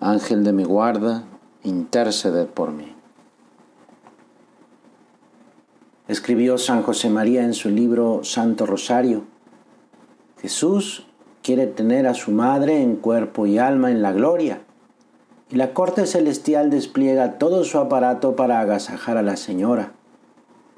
Ángel de mi guarda, intercede por mí. Escribió San José María en su libro Santo Rosario. Jesús quiere tener a su madre en cuerpo y alma en la gloria, y la corte celestial despliega todo su aparato para agasajar a la Señora.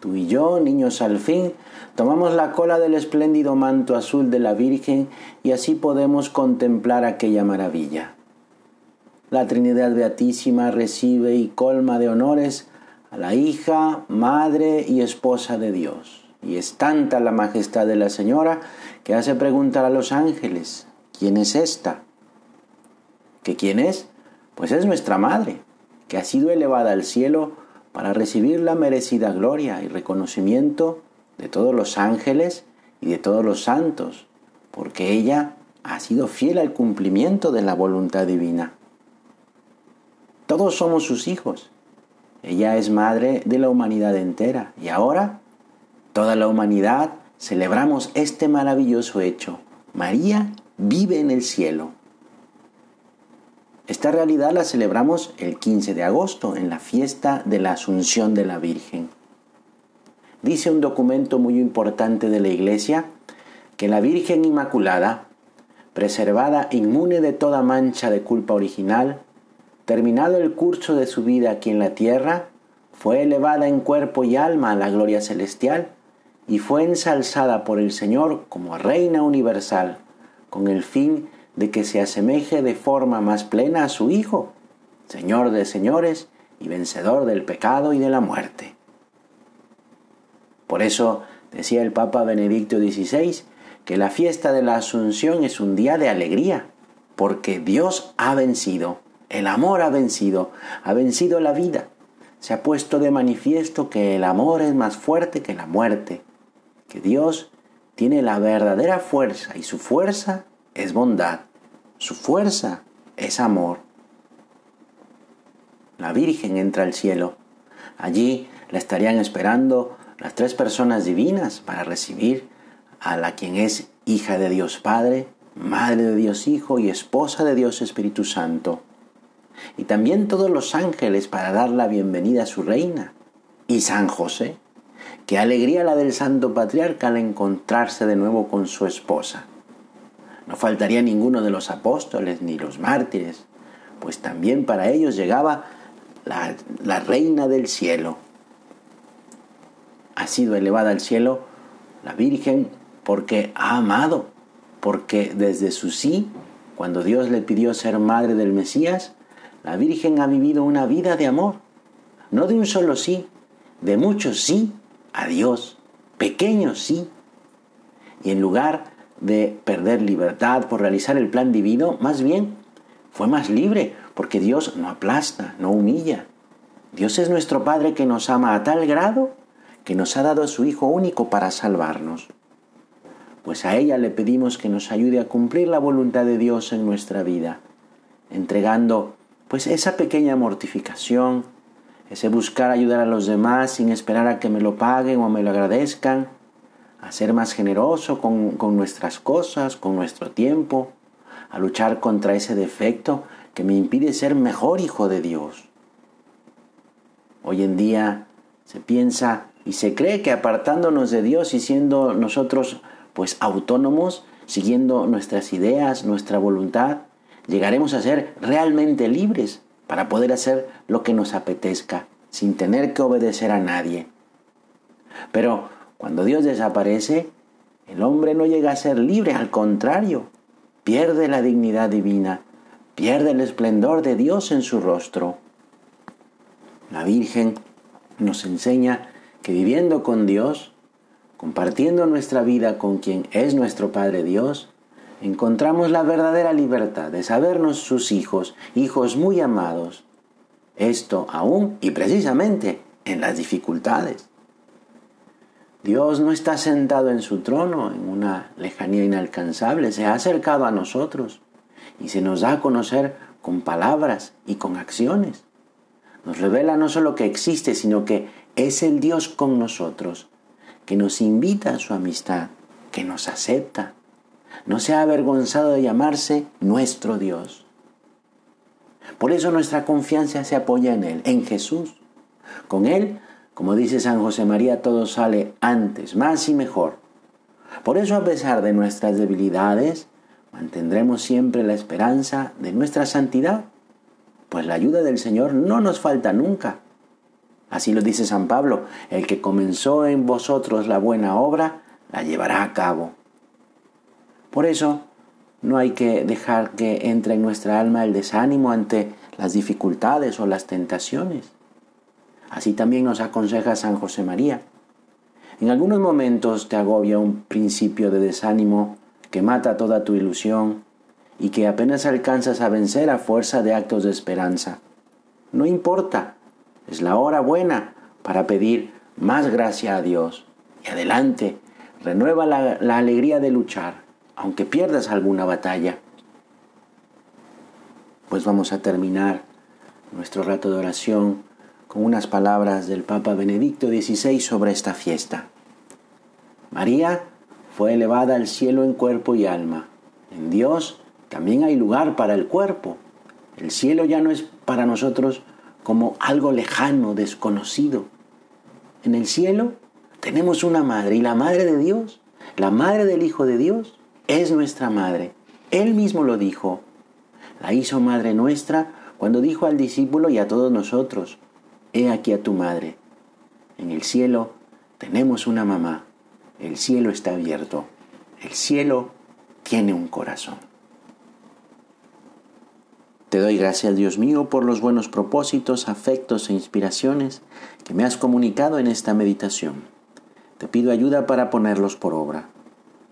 Tú y yo, niños al fin, tomamos la cola del espléndido manto azul de la Virgen y así podemos contemplar aquella maravilla. La Trinidad Beatísima recibe y colma de honores a la hija, madre y esposa de Dios. Y es tanta la majestad de la Señora que hace preguntar a los ángeles, ¿quién es esta? ¿Que quién es? Pues es nuestra madre, que ha sido elevada al cielo para recibir la merecida gloria y reconocimiento de todos los ángeles y de todos los santos, porque ella ha sido fiel al cumplimiento de la voluntad divina. Todos somos sus hijos. Ella es madre de la humanidad entera. Y ahora, toda la humanidad celebramos este maravilloso hecho. María vive en el cielo. Esta realidad la celebramos el 15 de agosto, en la fiesta de la Asunción de la Virgen. Dice un documento muy importante de la Iglesia que la Virgen Inmaculada, preservada inmune de toda mancha de culpa original, Terminado el curso de su vida aquí en la tierra, fue elevada en cuerpo y alma a la gloria celestial y fue ensalzada por el Señor como Reina universal, con el fin de que se asemeje de forma más plena a su Hijo, Señor de señores y vencedor del pecado y de la muerte. Por eso decía el Papa Benedicto XVI que la fiesta de la Asunción es un día de alegría, porque Dios ha vencido el amor ha vencido, ha vencido la vida. Se ha puesto de manifiesto que el amor es más fuerte que la muerte, que Dios tiene la verdadera fuerza y su fuerza es bondad, su fuerza es amor. La Virgen entra al cielo. Allí la estarían esperando las tres personas divinas para recibir a la quien es hija de Dios Padre, madre de Dios Hijo y esposa de Dios Espíritu Santo y también todos los ángeles para dar la bienvenida a su reina. Y San José, qué alegría la del santo patriarca al encontrarse de nuevo con su esposa. No faltaría ninguno de los apóstoles ni los mártires, pues también para ellos llegaba la, la reina del cielo. Ha sido elevada al cielo la Virgen porque ha amado, porque desde su sí, cuando Dios le pidió ser madre del Mesías, la Virgen ha vivido una vida de amor, no de un solo sí, de muchos sí a Dios, pequeños sí. Y en lugar de perder libertad por realizar el plan divino, más bien fue más libre, porque Dios no aplasta, no humilla. Dios es nuestro Padre que nos ama a tal grado que nos ha dado a su Hijo único para salvarnos. Pues a ella le pedimos que nos ayude a cumplir la voluntad de Dios en nuestra vida, entregando pues esa pequeña mortificación, ese buscar ayudar a los demás sin esperar a que me lo paguen o me lo agradezcan, a ser más generoso con, con nuestras cosas, con nuestro tiempo, a luchar contra ese defecto que me impide ser mejor hijo de Dios. Hoy en día se piensa y se cree que apartándonos de Dios y siendo nosotros pues autónomos, siguiendo nuestras ideas, nuestra voluntad, llegaremos a ser realmente libres para poder hacer lo que nos apetezca, sin tener que obedecer a nadie. Pero cuando Dios desaparece, el hombre no llega a ser libre, al contrario, pierde la dignidad divina, pierde el esplendor de Dios en su rostro. La Virgen nos enseña que viviendo con Dios, compartiendo nuestra vida con quien es nuestro Padre Dios, encontramos la verdadera libertad de sabernos sus hijos, hijos muy amados. Esto aún y precisamente en las dificultades. Dios no está sentado en su trono en una lejanía inalcanzable, se ha acercado a nosotros y se nos da a conocer con palabras y con acciones. Nos revela no solo que existe, sino que es el Dios con nosotros, que nos invita a su amistad, que nos acepta. No se ha avergonzado de llamarse nuestro Dios. Por eso nuestra confianza se apoya en Él, en Jesús. Con Él como dice San José María, todo sale antes, más y mejor. Por eso, a pesar de nuestras debilidades, mantendremos siempre la esperanza de nuestra santidad, pues la ayuda del Señor no nos falta nunca. Así lo dice San Pablo, el que comenzó en vosotros la buena obra, la llevará a cabo. Por eso, no hay que dejar que entre en nuestra alma el desánimo ante las dificultades o las tentaciones. Así también nos aconseja San José María. En algunos momentos te agobia un principio de desánimo que mata toda tu ilusión y que apenas alcanzas a vencer a fuerza de actos de esperanza. No importa, es la hora buena para pedir más gracia a Dios. Y adelante, renueva la, la alegría de luchar, aunque pierdas alguna batalla. Pues vamos a terminar nuestro rato de oración con unas palabras del Papa Benedicto XVI sobre esta fiesta. María fue elevada al cielo en cuerpo y alma. En Dios también hay lugar para el cuerpo. El cielo ya no es para nosotros como algo lejano, desconocido. En el cielo tenemos una madre y la madre de Dios, la madre del Hijo de Dios, es nuestra madre. Él mismo lo dijo. La hizo madre nuestra cuando dijo al discípulo y a todos nosotros, He aquí a tu madre. En el cielo tenemos una mamá. El cielo está abierto. El cielo tiene un corazón. Te doy gracias, Dios mío, por los buenos propósitos, afectos e inspiraciones que me has comunicado en esta meditación. Te pido ayuda para ponerlos por obra.